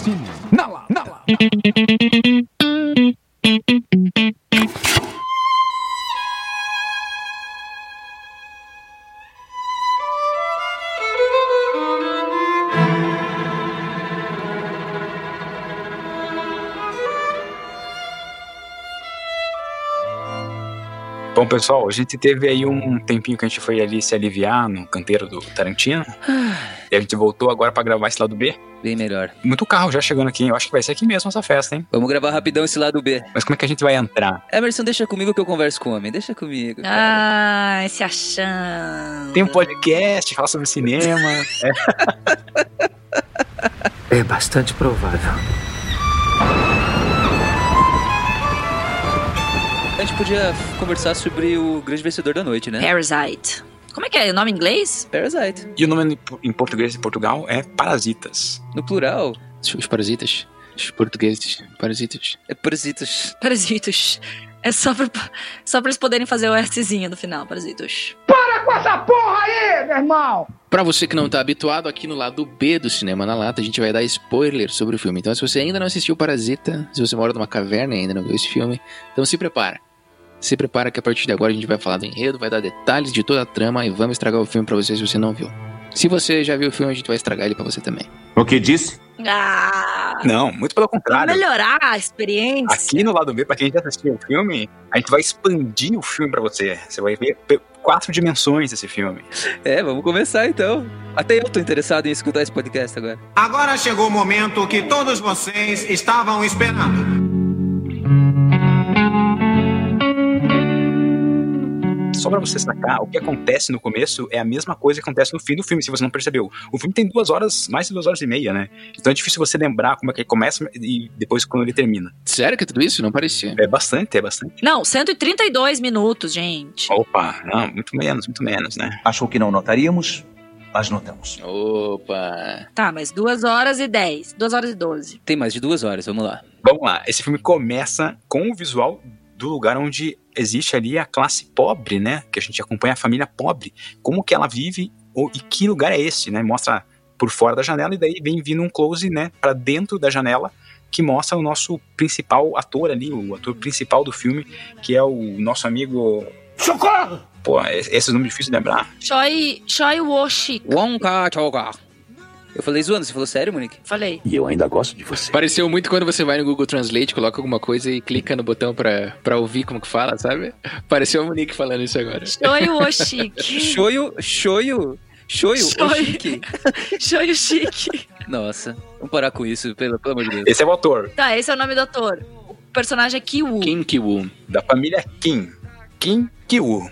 Cine, na lata. Na lata. Bom, pessoal, a gente teve aí um tempinho que a gente foi ali se aliviar no canteiro do Tarantino. e a gente voltou agora pra gravar esse lado B. Bem melhor. Muito carro já chegando aqui, eu acho que vai ser aqui mesmo essa festa, hein? Vamos gravar rapidão esse lado B. Mas como é que a gente vai entrar? Emerson, deixa comigo que eu converso com o homem. Deixa comigo. Ah, esse achando. Tem um podcast, fala sobre cinema. é. É bastante provável. A gente podia conversar sobre o grande vencedor da noite, né? Parasite. Como é que é? O nome em inglês? Parasite. E o nome em português de Portugal é Parasitas. No plural. Os parasitas. Os portugueses. Parasitas. É parasitas. Parasitos. É só pra, só pra eles poderem fazer o Szinho no final, Parasitos. Para com essa porra aí, meu irmão! Pra você que não tá habituado, aqui no lado B do Cinema na Lata, a gente vai dar spoiler sobre o filme. Então, se você ainda não assistiu Parasita, se você mora numa caverna e ainda não viu esse filme, então se prepara. Se prepara que a partir de agora a gente vai falar do enredo, vai dar detalhes de toda a trama e vamos estragar o filme pra você se você não viu. Se você já viu o filme, a gente vai estragar ele pra você também. O que disse? Ah, Não, muito pelo pra contrário. melhorar a experiência. Aqui no lado B, pra quem já assistiu o filme, a gente vai expandir o filme pra você. Você vai ver quatro dimensões desse filme. É, vamos começar então. Até eu tô interessado em escutar esse podcast agora. Agora chegou o momento que todos vocês estavam esperando. Só pra você sacar, o que acontece no começo é a mesma coisa que acontece no fim do filme, se você não percebeu. O filme tem duas horas, mais de duas horas e meia, né? Então é difícil você lembrar como é que ele começa e depois quando ele termina. Sério que é tudo isso? Não parecia. É bastante, é bastante. Não, 132 minutos, gente. Opa, não, muito menos, muito menos, né? Achou que não notaríamos, mas notamos. Opa! Tá, mas 2 horas e 10. 2 horas e 12. Tem mais de duas horas, vamos lá. Vamos lá, esse filme começa com o visual do lugar onde existe ali a classe pobre, né? Que a gente acompanha a família pobre. Como que ela vive ou, e que lugar é esse, né? Mostra por fora da janela e daí vem vindo um close, né? Pra dentro da janela que mostra o nosso principal ator ali, o ator principal do filme, que é o nosso amigo... Socorro! Pô, esse esse nome é difícil de lembrar. Choi, Choi Woshi. Wonka Choga. Eu falei zoando, você falou sério, Monique? Falei. E eu ainda gosto de você. Pareceu muito quando você vai no Google Translate, coloca alguma coisa e clica no botão pra, pra ouvir como que fala, sabe? Pareceu o Monique falando isso agora. Choi Woshi. Shoyu, shoyu, shoyu, Shoyu. Oshiki. Choi Chique. Nossa, vamos parar com isso, pelo, pelo amor de Deus. Esse é o autor Tá, esse é o nome do ator. O personagem é Kiwoo. Kim Ki-woo. da família Kim. Kim Ki-woo.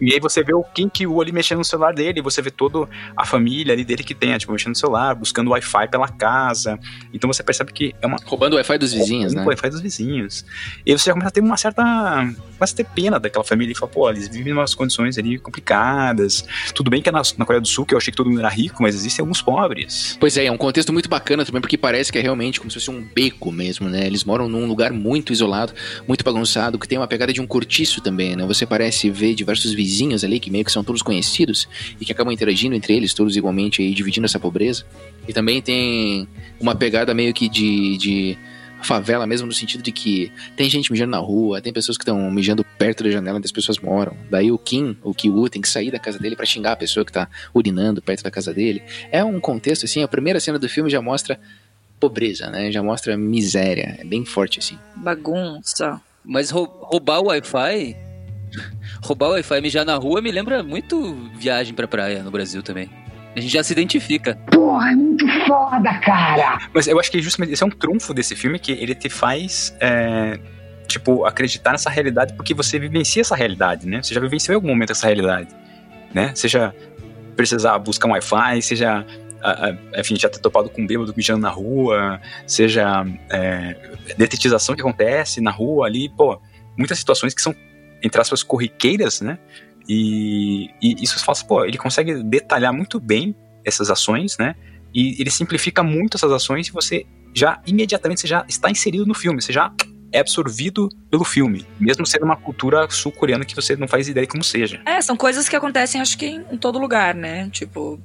E aí você vê o Kim Ki-woo ali mexendo no celular dele, você vê toda a família ali dele que tem, tipo, mexendo no celular, buscando Wi-Fi pela casa. Então você percebe que é uma Roubando o Wi-Fi dos vizinhos, o né? Wi-Fi dos vizinhos. E aí você já começa a ter uma certa. Começa a ter pena daquela família e fala, pô, eles vivem em umas condições ali complicadas. Tudo bem que é na, na Coreia do Sul, que eu achei que todo mundo era rico, mas existem alguns pobres. Pois é, é um contexto muito bacana também, porque parece que é realmente como se fosse um beco mesmo, né? Eles moram num lugar muito isolado, muito bagunçado, que tem uma pegada de um cortiço também, né? Você parece ver diversos vizinhos ali, que meio que são todos conhecidos, e que acabam interagindo entre eles, todos igualmente aí, dividindo essa pobreza. E também tem uma pegada meio que de... de favela mesmo no sentido de que tem gente mijando na rua, tem pessoas que estão mijando perto da janela onde as pessoas moram. Daí o Kim, o Kiwoo, tem que sair da casa dele pra xingar a pessoa que tá urinando perto da casa dele. É um contexto assim, a primeira cena do filme já mostra pobreza, né? Já mostra miséria, é bem forte assim. Bagunça. Mas rou- roubar o Wi-Fi. Roubar o Wi-Fi e mijar na rua me lembra muito viagem pra praia no Brasil também. A gente já se identifica. Porra, é muito foda, cara! Mas eu acho que justamente esse é um trunfo desse filme, que ele te faz. é, Tipo, acreditar nessa realidade porque você vivencia essa realidade, né? Você já vivenciou em algum momento essa realidade, né? Seja precisar buscar um Wi-Fi, seja a- a- enfim, já ter topado com um bêbado mijando na rua, seja é, detetização que acontece na rua ali, pô, muitas situações que são, entre aspas, corriqueiras, né? E, e isso faz, pô, ele consegue detalhar muito bem essas ações, né? E ele simplifica muito essas ações e você já, imediatamente, você já está inserido no filme, você já é absorvido pelo filme, mesmo sendo uma cultura sul-coreana que você não faz ideia como seja. É, são coisas que acontecem, acho que em, em todo lugar, né? Tipo,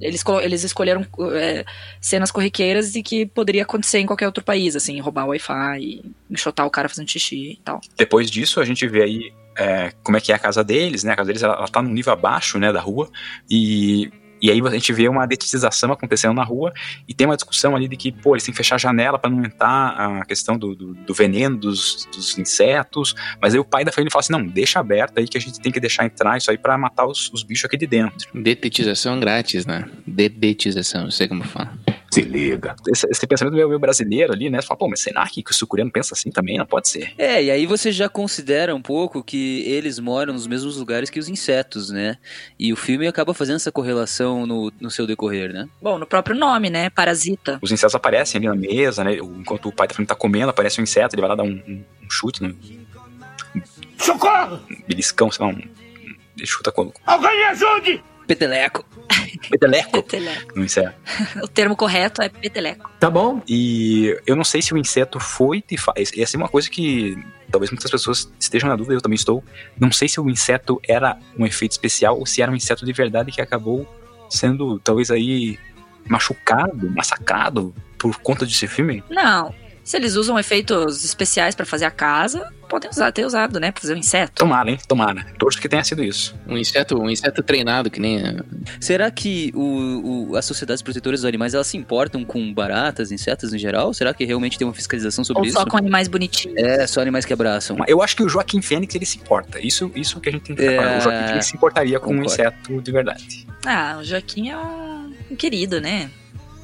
Eles, eles escolheram é, cenas corriqueiras e que poderia acontecer em qualquer outro país, assim, roubar o Wi-Fi, enxotar o cara fazendo xixi e tal. Depois disso, a gente vê aí é, como é que é a casa deles, né? A casa deles, ela, ela tá num nível abaixo, né, da rua, e... E aí a gente vê uma detetização acontecendo na rua e tem uma discussão ali de que, pô, eles têm que fechar a janela para não entrar a questão do, do, do veneno dos, dos insetos. Mas aí o pai da família fala assim: não, deixa aberto aí que a gente tem que deixar entrar isso aí para matar os, os bichos aqui de dentro. Detetização grátis, né? Dedetização, não sei como fala. Se liga. Esse, esse pensamento meio, meio brasileiro ali, né? Você fala, pô, mas será que, que o sul-coreano pensa assim também? Não pode ser. É, e aí você já considera um pouco que eles moram nos mesmos lugares que os insetos, né? E o filme acaba fazendo essa correlação no, no seu decorrer, né? Bom, no próprio nome, né? Parasita. Os insetos aparecem ali na mesa, né? Enquanto o pai da família tá comendo, aparece um inseto, ele vai lá dar um, um- um chute, né? Socorro! um beliscão, sei lá, um. Ele chuta com Alguém me ajude! Peteleco. peteleco Peteleco. inseto. O termo correto é peteleco. Tá bom. E eu não sei se o inseto foi de fato. Essa é uma coisa que talvez muitas pessoas estejam na dúvida, eu também estou. Não sei se o inseto era um efeito especial ou se era um inseto de verdade que acabou sendo, talvez aí, machucado, massacrado por conta desse filme. Não. Se eles usam efeitos especiais pra fazer a casa, podem usar, ter usado, né? Pra fazer um inseto. Tomara, hein? Tomara. Torço que tenha sido isso. Um inseto, um inseto treinado, que nem. Será que o, o- as sociedades protetoras dos animais elas se importam com baratas, insetos em geral? Será que realmente tem uma fiscalização sobre Ou isso? só com animais bonitinhos. É, só animais que abraçam. Eu acho que o Joaquim Fênix ele se importa. Isso, isso que a gente tem que É. O Joaquim Fênix se importaria com um concordo. inseto de verdade. Ah, o Joaquim é um, um querido, né?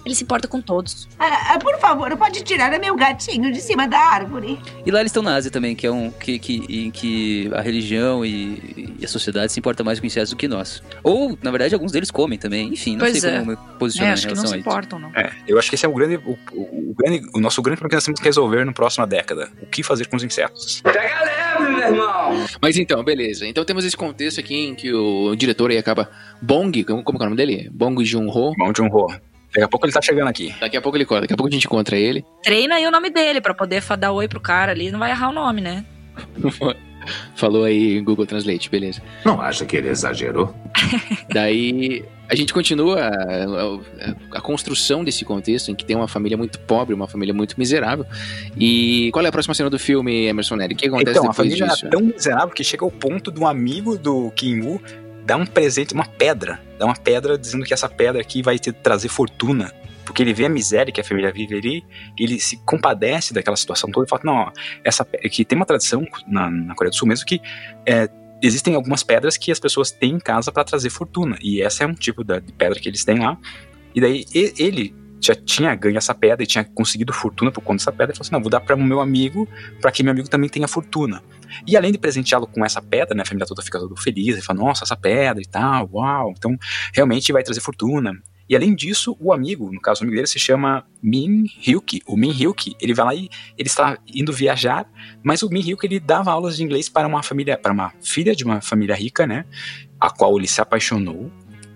Ele se importa com todos. Ah, ah, por favor, pode tirar meu gatinho de cima da árvore. E lá eles estão na Ásia também, que é um que, que, em que a religião e, e a sociedade se importa mais com insetos do que nós. Ou, na verdade, alguns deles comem também. Enfim, não Pois sei é. como me É, posicionar acho em que não relação se a isso. importam, não. É, eu acho que esse é o grande, o, o- o grande, o nosso grande problema que nós temos que resolver na próxima década. O que fazer com os insetos? Pega leve, meu irmão! Mas então, beleza. Então temos esse contexto aqui em que o diretor aí acaba. Bong, como, como é o nome dele? Bong Joon-ho. Mão de um Ho. Daqui a pouco ele tá chegando aqui. Daqui a pouco ele conta, daqui a pouco a gente encontra ele. Treina aí o nome dele pra poder dar oi pro cara ali. Não vai errar o nome, né? Falou aí Google Translate, beleza. Não acha que ele exagerou? Daí a gente continua a, a- a construção desse contexto em que tem uma família muito pobre, uma família muito miserável. E qual é a próxima cena do filme, Emerson Nery? O que acontece Então, a depois família disso? era tão miserável que chega ao ponto de um amigo do Kim Woo dar um presente, uma pedra. Dá uma pedra dizendo que essa pedra aqui vai te trazer fortuna. Porque ele vê a miséria que a família vive ali, ele se compadece daquela situação toda e fala: não, ó, essa, que tem uma tradição na, na Coreia do Sul mesmo que é, existem algumas pedras que as pessoas têm em casa para trazer fortuna. E essa é um tipo da, de pedra que eles têm lá. E daí ele já tinha ganho essa pedra e tinha conseguido fortuna por conta dessa pedra. Ele falou assim: não, vou dar para o meu amigo, para que meu amigo também tenha fortuna. E além de presenteá-lo com essa pedra, né, a família toda fica todo feliz, ele fala, nossa, essa pedra e tal, uau, então realmente vai trazer fortuna. E além disso, o amigo, no caso o amigo dele se chama Min Hyuk. O Min Hyuk, ele vai lá e ele está indo viajar, mas o Min Hyuk ele dava aulas de inglês para uma família, para uma filha de uma família rica, né, a qual ele se apaixonou.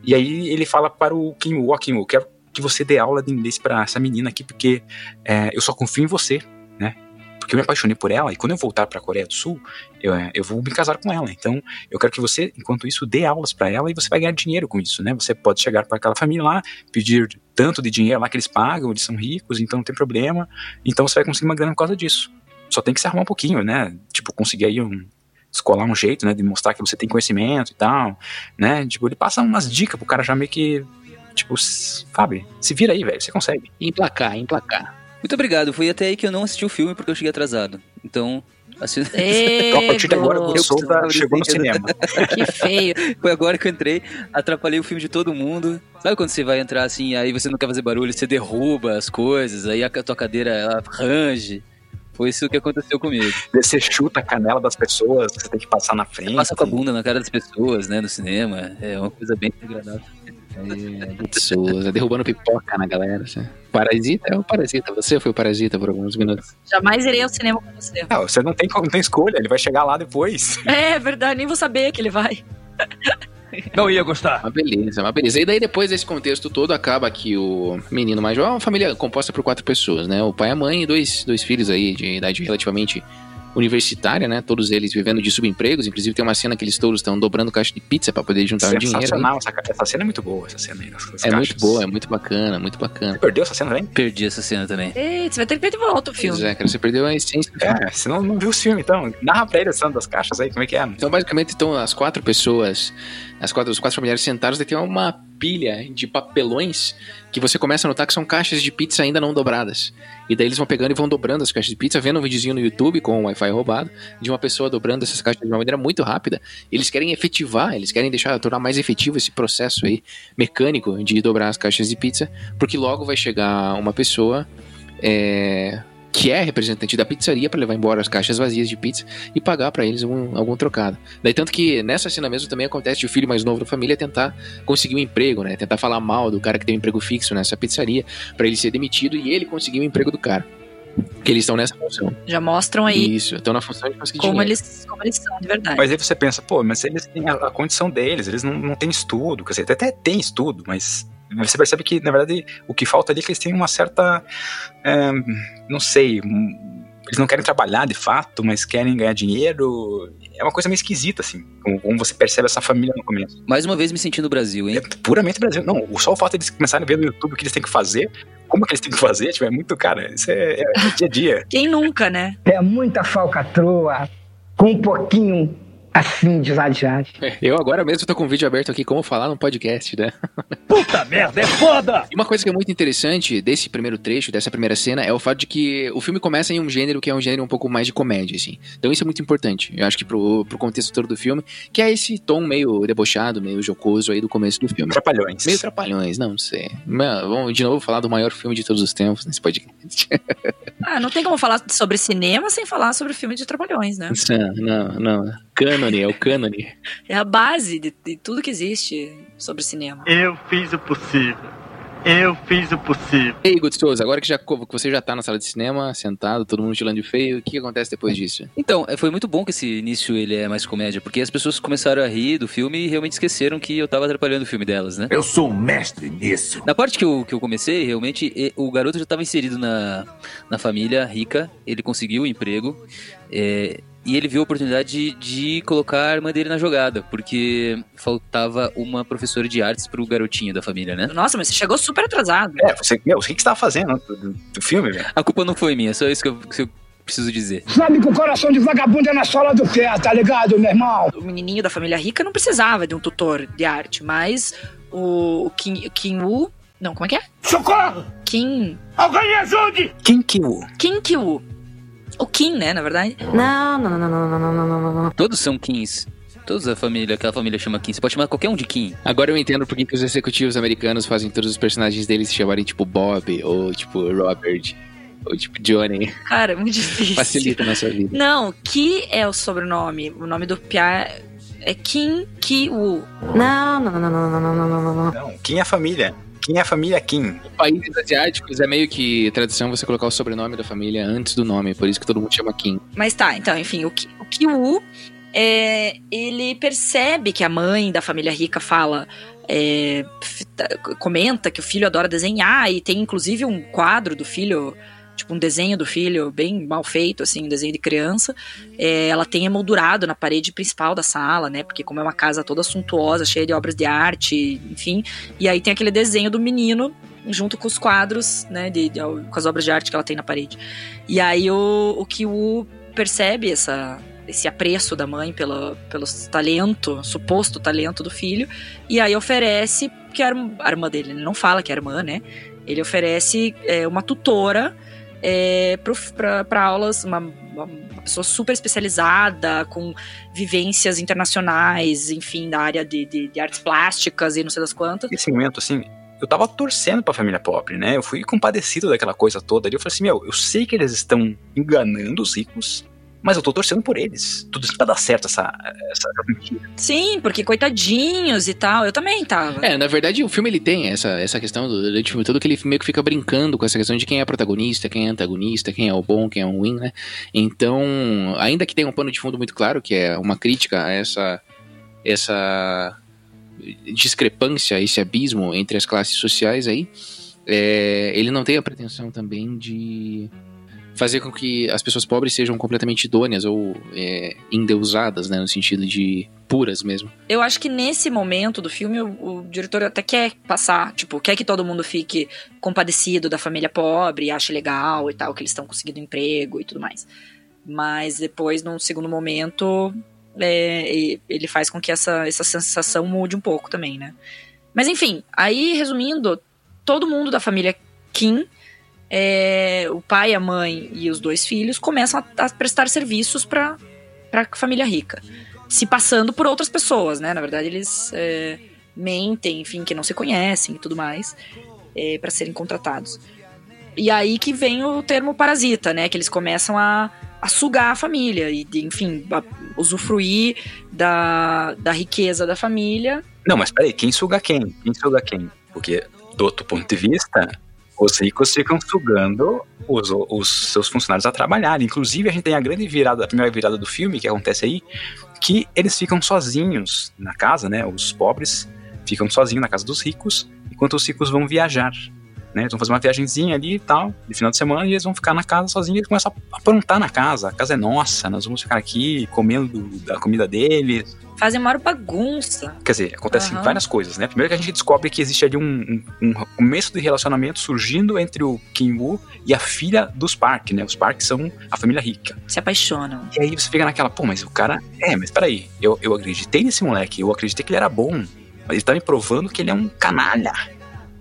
E aí ele fala para o Kim Woo, Kim quero que você dê aula de inglês para essa menina aqui, porque é, eu só confio em você, né? Porque eu me apaixonei por ela e quando eu voltar para a Coreia do Sul, eu, é, eu vou me casar com ela. Então, eu quero que você, enquanto isso, dê aulas para ela e você vai ganhar dinheiro com isso, né? Você pode chegar para aquela família lá, pedir tanto de dinheiro lá que eles pagam, eles são ricos, então não tem problema. Então você vai conseguir uma grana por causa disso. Só tem que se arrumar um pouquinho, né? Tipo, conseguir aí um escolar um jeito, né, de mostrar que você tem conhecimento e tal, né? Tipo, ele passa umas dicas pro cara já meio que tipo, sabe? Se vira aí, velho, você consegue. Emplacar, emplacar. Muito obrigado. Foi até aí que eu não assisti o filme porque eu cheguei atrasado. Então, assim, a partir de agora, o Souza chegou no cinema. que feio. foi agora que eu entrei, atrapalhei o filme de todo mundo. Sabe quando você vai entrar assim, aí você não quer fazer barulho, você derruba as coisas, aí a tua cadeira ela range. Foi isso que aconteceu comigo. Você chuta a canela das pessoas, você tem que passar na frente. Passa com a bunda na cara das pessoas, né, no cinema. É uma coisa bem desagradável. Souza, derrubando pipoca na galera. assim. Parasita é o parasita. Você foi o parasita por alguns minutos. Jamais irei ao cinema com você. Não, você não tem, não tem escolha, ele vai chegar lá depois. É verdade, nem vou saber que ele vai. Não ia gostar. Mas beleza, mas beleza. E daí depois desse contexto todo, acaba que o menino mais jovem é uma família composta por quatro pessoas, né? O pai, a mãe e dois, dois filhos aí de idade relativamente universitária, né? Todos eles vivendo de subempregos. Inclusive tem uma cena que eles todos estão dobrando caixa de pizza para poder juntar o dinheiro. Sensacional, essa, essa cena é muito boa, essa cena aí. É muito caixas. boa, é muito bacana, muito bacana. Você perdeu essa cena, velho? Perdi essa cena também. Eita, você vai ter que ver de volta o filme. Pois é, cara, você perdeu a essência do filme. É, você não, não viu os filmes, então. Narra pra ele a cena das caixas aí, como é que é? Então, basicamente, estão as quatro pessoas, as quatro, os quatro familiares sentados, daí tem uma pilha de papelões que você começa a notar que são caixas de pizza ainda não dobradas. E daí eles vão pegando e vão dobrando as caixas de pizza, vendo um videozinho no YouTube com o Wi-Fi roubado, de uma pessoa dobrando essas caixas de uma maneira muito rápida. Eles querem efetivar, eles querem deixar, tornar mais efetivo esse processo aí, mecânico, de dobrar as caixas de pizza, porque logo vai chegar uma pessoa. é, que é representante da pizzaria para levar embora as caixas vazias de pizza e pagar para eles um- algum trocado. Daí tanto que nessa cena mesmo também acontece de o filho mais novo da família tentar conseguir um emprego, né? Tentar falar mal do cara que tem um emprego fixo nessa pizzaria para ele ser demitido e ele conseguir o emprego do cara. Que eles estão nessa função. Já mostram aí Isso, estão na função de conseguir como dinheiro. eles, como eles são de verdade. Mas aí você pensa, pô, mas eles têm a, a condição deles, eles não, não têm estudo, quer dizer, até, até tem estudo, mas você percebe que, na verdade, o que falta ali é que eles têm uma certa. é, não sei. um- Eles não querem trabalhar de fato, mas querem ganhar dinheiro. É uma coisa meio esquisita, assim. Como, como você percebe essa família no começo. Mais uma vez me senti no Brasil, hein? É puramente Brasil. Não, só o fato de eles começarem a ver no YouTube o que eles têm que fazer, como que eles têm que fazer, tipo, é muito, cara, isso é, é dia a dia. Quem nunca, né? É muita falcatrua com um pouquinho assim de exagerado. Eu agora mesmo tô com o vídeo aberto aqui, como falar no podcast, né? Puta merda, é foda! E uma coisa que é muito interessante desse primeiro trecho, dessa primeira cena, é o fato de que o filme começa em um gênero que é um gênero um pouco mais de comédia, assim. Então isso é muito importante. Eu acho que pro, pro contexto todo do filme, que é esse tom meio debochado, meio jocoso aí do começo do filme. Trapalhões. Meio trapalhões, não, não sei. Mas, Vamos de novo falar do maior filme de todos os tempos nesse podcast. Ah, não tem como falar sobre cinema sem falar sobre filme de Trapalhões, né? não, não, não. Cânone, é o cânone. É a base de, de tudo que existe sobre cinema. Eu fiz o possível. Eu fiz o possível. Ei, Gostoso, agora que, já, que você já tá na sala de cinema, sentado, todo mundo tirando de feio, o que, acontece depois disso? Então, é, foi muito bom que esse início ele é mais comédia, porque as pessoas começaram a rir do filme e realmente esqueceram que eu tava atrapalhando o filme delas, né? Eu sou um mestre nisso. Na parte que eu, que eu comecei, realmente, e- o garoto já estava inserido na, na família rica, ele conseguiu o emprego, é, e ele viu a oportunidade de, de colocar a irmã dele na jogada, porque faltava uma professora de artes pro garotinho da família, né? Nossa, mas você chegou super atrasado. É, você, meu, o que que você tava fazendo do, do- filme, velho? A culpa não foi minha, só isso que eu, que eu preciso dizer. Sabe que o coração de vagabundo é na sola do pé, tá ligado, meu irmão? O menininho da família rica não precisava de um tutor de arte, mas o, o Kim, Kim Woo... Não, como é que é? Socorro! Kim... Alguém me ajude! Kim Ki-woo. Kim Ki-woo. O Kim, né, na verdade. Não, não, não, não, não, não, não, não, não, não. Todos são Kings. Todos a família, aquela família chama Kim. Você pode chamar qualquer um de Kim. Agora eu entendo por que os executivos americanos fazem todos os personagens deles se chamarem tipo Bob, ou tipo Robert, ou tipo Johnny. Cara, é muito difícil. Facilita a nossa vida. Não, Ki é o sobrenome. O nome do Pia é Kim Ki-woo. Não, não, não, não, não, não, não, não, não, não. Não, Kim é a família. Kim é a família Kim. Em países asiáticos é meio que tradição você colocar o sobrenome da família antes do nome, por isso que todo mundo chama Kim. Mas tá, então, enfim, o, Ki, o Ki-woo, é, ele percebe que a mãe da família rica fala... é, tá- comenta que o filho adora desenhar e tem inclusive um quadro do filho tipo um desenho do filho bem mal feito assim um desenho de criança é, ela tem emoldurado na parede principal da sala né porque como é uma casa toda suntuosa cheia de obras de arte enfim e aí tem aquele desenho do menino junto com os quadros né de, de- com as obras de arte que ela tem na parede e aí o, o Kiwu percebe essa esse apreço da mãe pelo, pelo talento, suposto talento do filho, e aí oferece, que irmã, a irmã dele, ele não fala que é irmã, né? Ele oferece é, uma tutora é, para aulas, uma, uma pessoa super especializada, com vivências internacionais, enfim, da área de, de, de artes plásticas e não sei das quantas. Nesse momento, assim, eu tava torcendo pra família pobre, né? Eu fui compadecido daquela coisa toda ali. Eu falei assim, meu, eu sei que eles estão enganando os ricos, mas eu tô torcendo por eles. Tudo isso pra dar certo essa, essa mentira. Sim, porque coitadinhos e tal. Eu também tava. É, na verdade o filme ele tem essa, essa questão do- durante o filme todo que ele meio que fica brincando com essa questão de quem é protagonista, quem é antagonista, quem é o bom, quem é o ruim, né? Então, ainda que tenha um pano de fundo muito claro, que é uma crítica a essa, essa discrepância, esse abismo entre as classes sociais aí, é, ele não tem a pretensão também de fazer com que as pessoas pobres sejam completamente idôneas ou é, endeusadas, né, no sentido de puras mesmo. Eu acho que nesse momento do filme o, o, diretor até quer passar, tipo, quer que todo mundo fique compadecido da família pobre, ache legal e tal, que eles estão conseguindo emprego e tudo mais. Mas depois, num segundo momento, é, ele faz com que essa, essa sensação mude um pouco também, né? Mas enfim, aí resumindo, todo mundo da família Kim é, o pai, a mãe e os dois filhos começam a, a prestar serviços para a família rica, se passando por outras pessoas, né? Na verdade, eles é, mentem, enfim, que não se conhecem e tudo mais, é, para serem contratados. E aí que vem o termo parasita, né? Que eles começam a, a sugar a família e, enfim, usufruir da, da riqueza da família. Não, mas peraí, quem suga quem? Quem suga quem? Porque, do outro ponto de vista, os ricos ficam sugando os, os seus funcionários a trabalhar. Inclusive, a gente tem a grande virada, a primeira virada do filme que acontece aí, que eles ficam sozinhos na casa, né? Os pobres ficam sozinhos na casa dos ricos, enquanto os ricos vão viajar. Né, eles vão fazer uma viagemzinha ali e tal, de final de semana, e eles vão ficar na casa sozinhos e eles começam a aprontar na casa. A casa é nossa, nós vamos ficar aqui comendo da comida deles, fazem maior bagunça. Quer dizer, acontecem uhum. várias coisas, né? Primeiro que a gente descobre que existe ali um, um, um começo de relacionamento surgindo entre o Kim Woo e a filha dos Park, né? Os Park são a família rica. Se apaixonam. E aí você fica naquela, pô, mas o cara. É, mas peraí, eu, eu acreditei nesse moleque, eu acreditei que ele era bom. Mas ele tá me provando que ele é um canalha.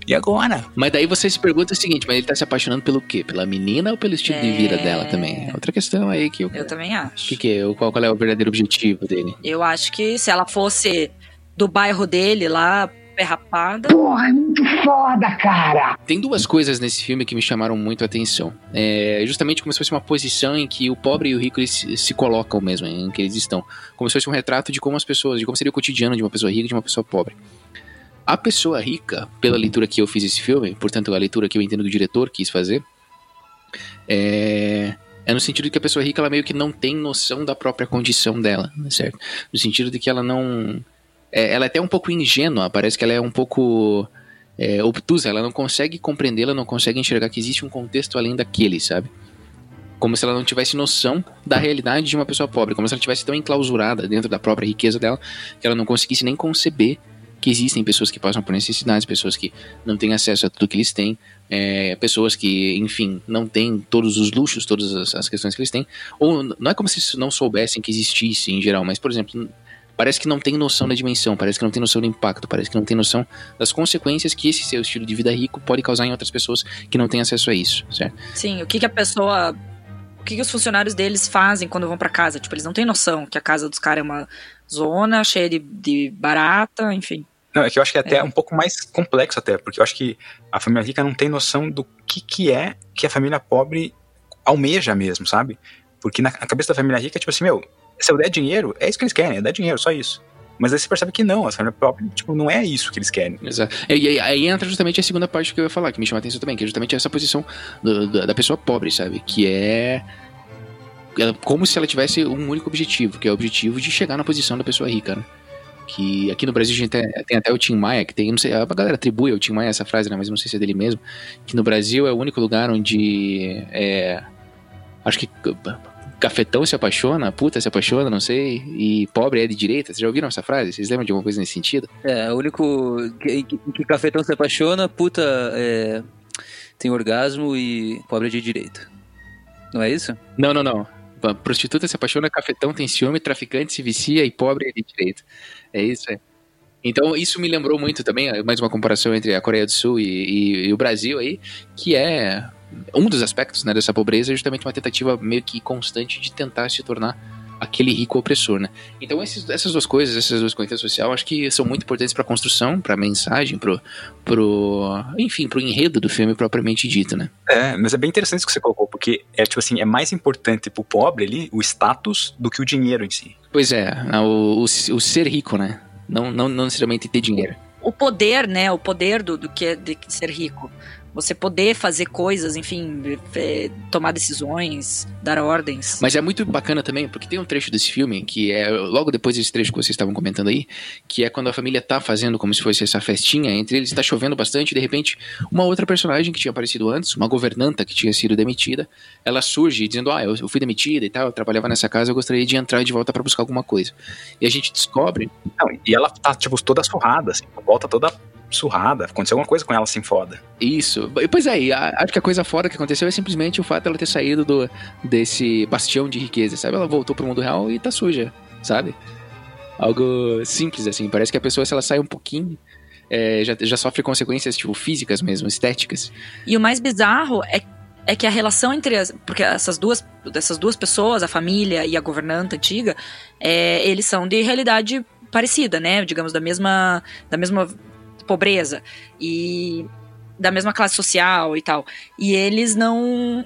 E agora? Mas daí você se pergunta o seguinte, mas ele tá se apaixonando pelo quê? Pela menina ou pelo estilo é... de vida dela também? É outra questão aí que eu... Eu também acho. Que que é? Qual, qual é o verdadeiro objetivo dele? Eu acho que se ela fosse do bairro dele lá, rapada. Porra, é muito foda, cara! Tem duas coisas nesse filme que me chamaram muito a atenção. É justamente como se fosse uma posição em que o pobre e o rico eles se colocam mesmo, em que eles estão. Como se fosse um retrato de como as pessoas, de como seria o cotidiano de uma pessoa rica e de uma pessoa pobre. A pessoa rica, pela leitura que eu fiz esse filme, portanto a leitura que eu entendo que o diretor quis fazer, é, é no sentido de que a pessoa rica ela meio que não tem noção da própria condição dela, certo? No sentido de que ela não, é, ela é até um pouco ingênua, parece que ela é um pouco é, obtusa, ela não consegue compreender, ela não consegue enxergar que existe um contexto além daquele, sabe? Como se ela não tivesse noção da realidade de uma pessoa pobre, como se ela estivesse tão enclausurada dentro da própria riqueza dela que ela não conseguisse nem conceber que existem pessoas que passam por necessidades, pessoas que não têm acesso a tudo que eles têm, é, pessoas que, enfim, não têm todos os luxos, todas as, as, questões que eles têm. Ou não é como se não soubessem que existisse em geral, mas, por exemplo, parece que não tem noção da dimensão, parece que não tem noção do impacto, parece que não tem noção das consequências que esse seu estilo de vida rico pode causar em outras pessoas que não têm acesso a isso, certo? Sim, o que, que a pessoa que, que, os funcionários deles fazem quando vão para casa. Tipo, eles não têm noção que a casa dos caras é uma zona cheia de, de barata, enfim. Não, é que eu acho que é até é. um pouco mais complexo até, porque eu acho que a família rica não tem noção do que, que é que a família pobre almeja mesmo, sabe? Porque na, cabeça da família rica tipo assim, meu, se eu der dinheiro, é isso que eles querem, é dar dinheiro, só isso. Mas aí você percebe que não, a família pobre, tipo, não é isso que eles querem. Exato. E aí, entra justamente a segunda parte que eu ia falar, que me chama a atenção também, que é justamente essa posição do, do, da pessoa pobre, sabe? Que é como se ela tivesse um único objetivo, que é o objetivo de chegar na posição da pessoa rica, né? que aqui no Brasil a gente tem, tem, até o Tim Maia, que tem, não sei, a galera atribui ao Tim Maia essa frase, né, mas não sei se é dele mesmo, que no Brasil é o único lugar onde é, acho que cafetão se apaixona, puta se apaixona, não sei, e pobre é de direita. Vocês já ouviram essa frase? Vocês lembram de alguma coisa nesse sentido? É, o único que, que, que cafetão se apaixona, puta é, tem orgasmo e pobre é de direita. Não é isso? Não, não, não. Prostituta se apaixona, cafetão tem ciúme, traficante se vicia e pobre é de direita. É isso, é. Então, isso me lembrou muito também, mais uma comparação entre a Coreia do Sul e, e, e o Brasil aí, que é um dos aspectos né, dessa pobreza é justamente uma tentativa meio que constante de tentar se tornar aquele rico opressor, né? Então esses, essas duas coisas, essas duas coisas sociais, acho que são muito importantes para a construção, para a mensagem, pro, pro, enfim, pro enredo do filme propriamente dito, né? É, mas é bem interessante isso que você colocou, porque é tipo assim, é mais importante pro pobre ali o status do que o dinheiro em si. Pois é, o, o, o ser rico, né? Não, não, não necessariamente ter dinheiro. O poder, né? O poder do, do que é de ser rico. Você poder fazer coisas, enfim, é, tomar decisões, dar ordens. Mas é muito bacana também, porque tem um trecho desse filme que é logo depois desse trecho que vocês estavam comentando aí, que é quando a família tá fazendo como se fosse essa festinha entre eles, tá chovendo bastante, e de repente uma outra personagem que tinha aparecido antes, uma governanta que tinha sido demitida, ela surge dizendo: "Ah, eu, eu fui demitida e tal, eu trabalhava nessa casa, eu gostaria de entrar de volta para buscar alguma coisa". E a gente descobre, Não, e ela tá, tipo, toda surrada, assim, volta toda surrada. Aconteceu alguma coisa com ela assim foda. Isso. E, Pois é, a- acho que a coisa fora que aconteceu é simplesmente o fato dela ter saído do, desse bastião de riqueza, sabe? Ela voltou pro mundo real e tá suja, sabe? Algo simples, assim. Parece que a pessoa, se ela sai um pouquinho, é, já, já sofre consequências, tipo, físicas mesmo, estéticas. E o mais bizarro é, é que a relação entre as. Porque essas duas, dessas duas pessoas, a família e a governanta antiga, é, eles são de realidade parecida, né? Digamos, da mesma, da mesma pobreza. E da mesma classe social e tal. E eles não.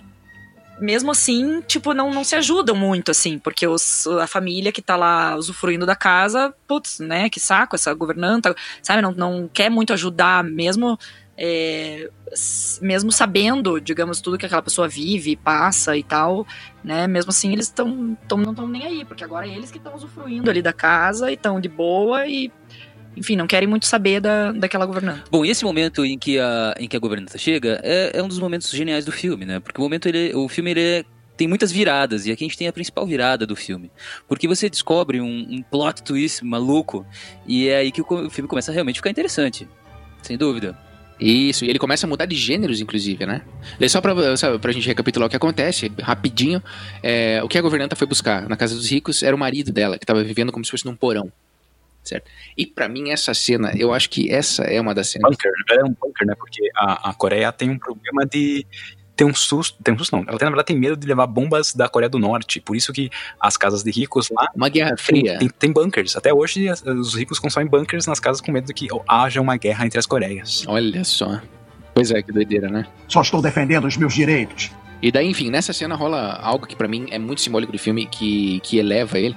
Mesmo assim, tipo, não, não se ajudam muito, assim, porque os, a família que tá lá usufruindo da casa, putz, né, que saco, essa governanta, sabe, não, não quer muito ajudar, mesmo é, mesmo sabendo, digamos, tudo que aquela pessoa vive, passa e tal, né? Mesmo assim, eles tão, tão, não estão nem aí, porque agora é eles que estão usufruindo ali da casa e estão de boa e, enfim, não querem muito saber da, daquela governanta. Bom, e esse momento em que a, em que a governanta chega é, é um dos momentos geniais do filme, né? Porque o momento ele, o filme ele é- tem muitas viradas e aqui a gente tem a principal virada do filme, porque você descobre um, um plot twist maluco e é aí que o, o filme começa a realmente ficar interessante, sem dúvida. Isso, e ele começa a mudar de gêneros, inclusive, né? Daí só pra, sabe, pra gente recapitular o que acontece, rapidinho, é, o que a governanta foi buscar na casa dos ricos era o marido dela, que tava vivendo como se fosse num porão, certo? E pra mim essa cena, eu acho que essa é uma das cenas... Bunker, é um bunker, né? Porque a, a Coreia tem um problema de ter um susto, tem um susto não, ela tem, na verdade tem medo de levar bombas da Coreia do Norte, por isso que as casas de ricos lá Uma guerra tem, fria. tem, tem bunkers, até hoje os ricos consomem bunkers nas casas com medo de que haja uma guerra entre as Coreias. Olha só. Pois é, que doideira, né? Só estou defendendo os meus direitos. E daí, enfim, nessa cena rola algo que pra mim é muito simbólico do filme, que, que eleva ele.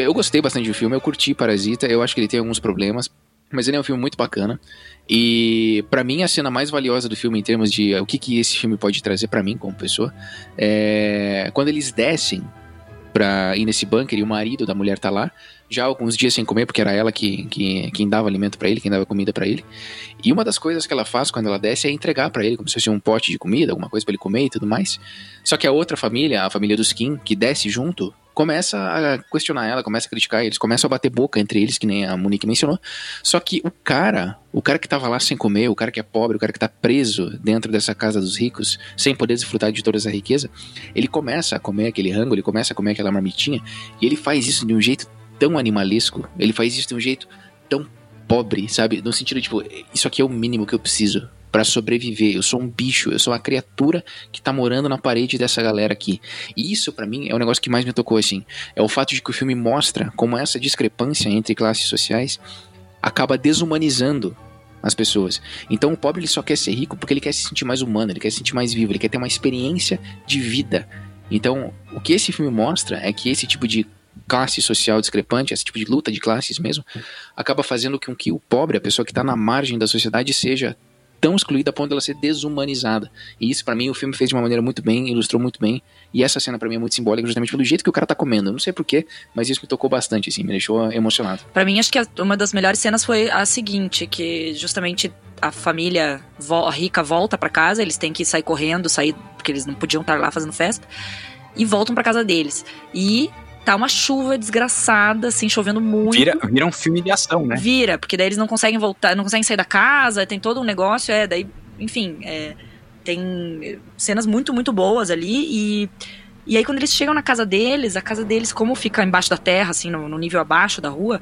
Eu gostei bastante do filme, eu curti Parasita, eu acho que ele tem alguns problemas, mas ele é um filme muito bacana. E pra mim a cena mais valiosa do filme em termos de o que, que esse filme pode trazer pra mim como pessoa é quando eles descem pra ir nesse bunker e o marido da mulher tá lá, já alguns dias sem comer, porque era ela que, que quem dava alimento pra ele, quem dava comida pra ele. E uma das coisas que ela faz quando ela desce é entregar pra ele, como se fosse um pote de comida, alguma coisa pra ele comer e tudo mais. Só que a outra família, a família dos Kim, que desce junto, começa a questionar ela, começa a criticar eles, começa a bater boca entre eles, que nem a Monique mencionou. Só que o cara, o cara que tava lá sem comer, o cara que é pobre, o cara que tá preso dentro dessa casa dos ricos, sem poder desfrutar de toda essa riqueza, ele começa a comer aquele rango, ele começa a comer aquela marmitinha, e ele faz isso de um jeito tão animalesco, ele faz isso de um jeito tão pobre, sabe? No sentido, tipo, isso aqui é o mínimo que eu preciso pra sobreviver. Eu sou um bicho, eu sou uma criatura que tá morando na parede dessa galera aqui. E isso, pra mim, é o negócio que mais me tocou, assim. É o fato de que o filme mostra como essa discrepância entre classes sociais acaba desumanizando as pessoas. Então o pobre ele só quer ser rico porque ele quer se sentir mais humano, ele quer se sentir mais vivo, ele quer ter uma experiência de vida. Então, o que esse filme mostra é que esse tipo de classe social discrepante, esse tipo de luta de classes mesmo, acaba fazendo com que o pobre, a pessoa que está na margem da sociedade, seja tão excluída a ponto dela ser desumanizada. E isso, pra mim, o filme fez de uma maneira muito bem, ilustrou muito bem. E essa cena, pra mim, é muito simbólica, justamente pelo jeito que o cara tá comendo. Eu não sei porquê, mas isso me tocou bastante, assim, me deixou emocionado. Pra mim, acho que uma das melhores cenas foi a seguinte, que justamente a família rica volta pra casa, eles têm que sair correndo, sair porque eles não podiam estar lá fazendo festa, e voltam pra casa deles. E tá uma chuva desgraçada, assim, chovendo muito. Vira, vira um filme de ação, né? Vira, porque daí eles não conseguem voltar, não conseguem sair da casa, tem todo um negócio, é, daí, enfim, é, tem cenas muito, muito boas ali e. E aí, quando eles chegam na casa deles, a casa deles, como fica embaixo da terra, assim, no, no nível abaixo da rua,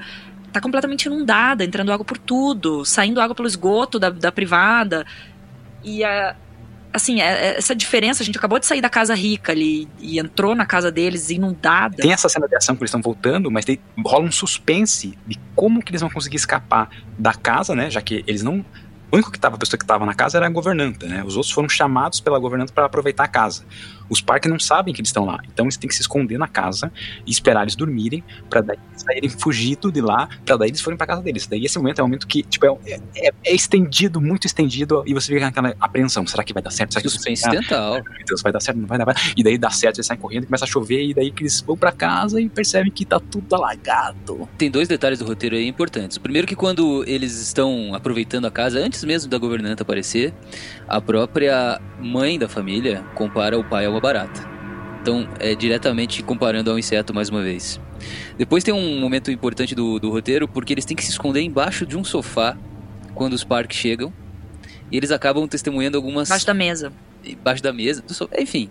tá completamente inundada, entrando água por tudo, saindo água pelo esgoto da, da privada. E a, assim, é- é- essa diferença, a gente acabou de sair da casa rica ali e entrou na casa deles inundada. Tem essa cena de ação que eles estão voltando, mas tem, rola um suspense de como que eles vão conseguir escapar da casa, né? Já que eles não. O único que tava, a pessoa que estava na casa era a governanta, né? Os outros foram chamados pela governanta para aproveitar a casa. Os parques não sabem que eles estão lá. Então eles têm que se esconder na casa e esperar eles dormirem pra daí eles saírem fugido de lá, pra daí eles forem pra casa deles. Daí esse momento é um momento que, tipo, é, é, é estendido, muito estendido, e você fica naquela apreensão. Será que vai dar certo? Será que Suspense ah, dental. Meu Deus, vai dar certo? Não vai dar, vai. E daí dá certo, eles saem correndo, começa a chover, e daí que eles vão pra casa e percebem que tá tudo alagado. Tem dois detalhes do roteiro aí importantes. O primeiro que quando eles estão aproveitando a casa, antes mesmo da governanta aparecer, a própria mãe da família compara o pai a uma barata. Então, é diretamente comparando ao inseto mais uma vez. Depois tem um momento importante do, do roteiro, porque eles têm que se esconder embaixo de um sofá quando os parques chegam. E eles acabam testemunhando algumas. Embaixo da mesa. Embaixo da mesa, enfim.